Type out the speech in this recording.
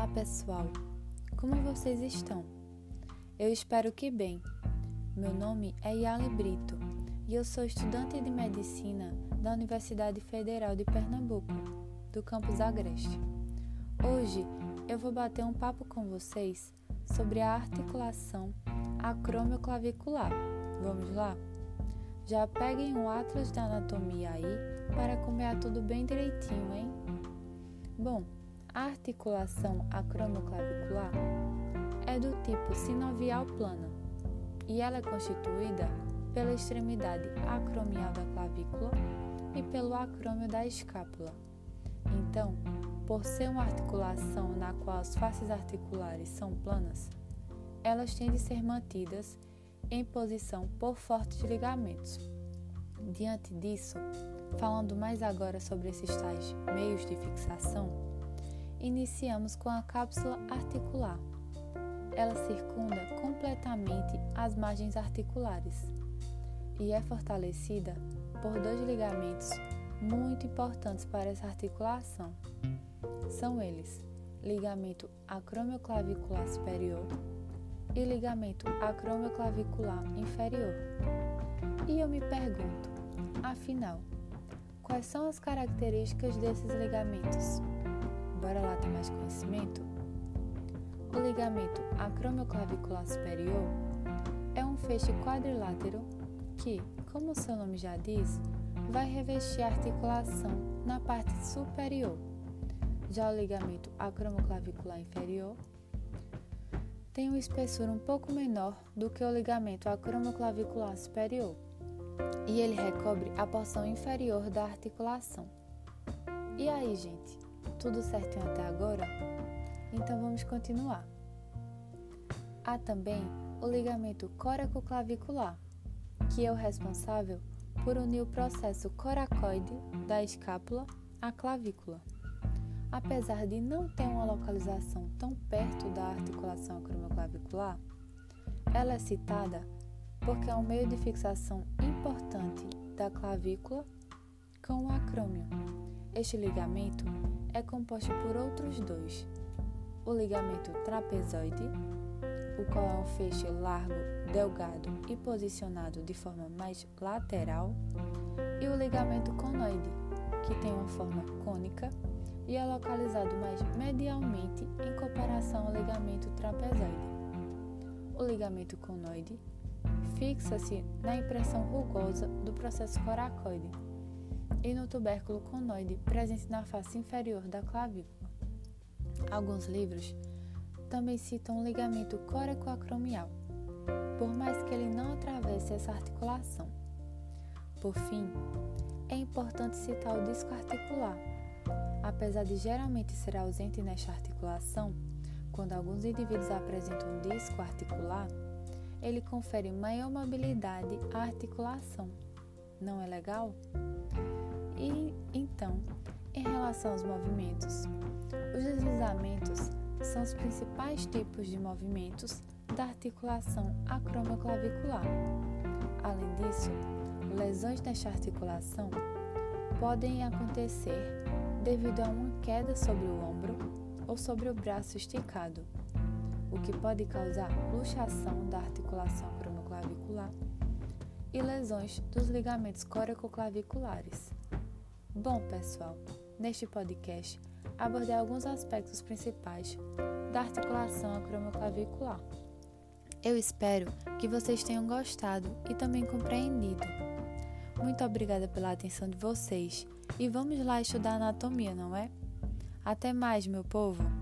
Olá pessoal, como vocês estão? Eu espero que bem. Meu nome é Yali Brito e eu sou estudante de medicina da Universidade Federal de Pernambuco, do campus Agreste. Hoje eu vou bater um papo com vocês sobre a articulação acromioclavicular. Vamos lá? Já peguem o Atlas da Anatomia aí para comer tudo bem direitinho, hein? Bom, a articulação acromioclavicular é do tipo sinovial plana e ela é constituída pela extremidade acromial da clavícula e pelo acrômio da escápula. Então, por ser uma articulação na qual as faces articulares são planas, elas têm de ser mantidas em posição por fortes ligamentos. Diante disso, falando mais agora sobre esses tais meios de fixação, iniciamos com a cápsula articular. Ela circunda completamente as margens articulares e é fortalecida por dois ligamentos muito importantes para essa articulação. São eles: ligamento acromioclavicular superior e ligamento acromioclavicular inferior. E eu me pergunto, afinal, quais são as características desses ligamentos? Bora lá ter mais conhecimento? O ligamento acromioclavicular superior é um feixe quadrilátero que, como seu nome já diz, vai revestir a articulação na parte superior. Já o ligamento acromioclavicular inferior tem uma espessura um pouco menor do que o ligamento acromioclavicular superior e ele recobre a porção inferior da articulação. E aí, gente? Tudo certinho até agora? Então vamos continuar. Há também o ligamento coraco-clavicular, que é o responsável por unir o processo coracoide da escápula à clavícula. Apesar de não ter uma localização tão perto da articulação acromioclavicular, ela é citada porque é um meio de fixação importante da clavícula com o acrômio. Este ligamento é composto por outros dois: o ligamento trapezoide, o qual é um feixe largo, delgado e posicionado de forma mais lateral, e o ligamento conoide, que tem uma forma cônica e é localizado mais medialmente em comparação ao ligamento trapezoide. O ligamento conoide fixa-se na impressão rugosa do processo coracoide e no tubérculo conoide presente na face inferior da clavícula. Alguns livros também citam o ligamento coracoacromial, por mais que ele não atravesse essa articulação. Por fim, é importante citar o disco articular. Apesar de geralmente ser ausente nesta articulação, quando alguns indivíduos apresentam um disco articular, ele confere maior mobilidade à articulação. Não é legal? E então, em relação aos movimentos, os deslizamentos são os principais tipos de movimentos da articulação acromioclavicular. Além disso, lesões nesta articulação podem acontecer devido a uma queda sobre o ombro ou sobre o braço esticado, o que pode causar luxação da articulação acromioclavicular e lesões dos ligamentos coracoclaviculares. Bom, pessoal, neste podcast abordei alguns aspectos principais da articulação acromioclavicular. Eu espero que vocês tenham gostado e também compreendido. Muito obrigada pela atenção de vocês e vamos lá estudar anatomia, não é? Até mais, meu povo!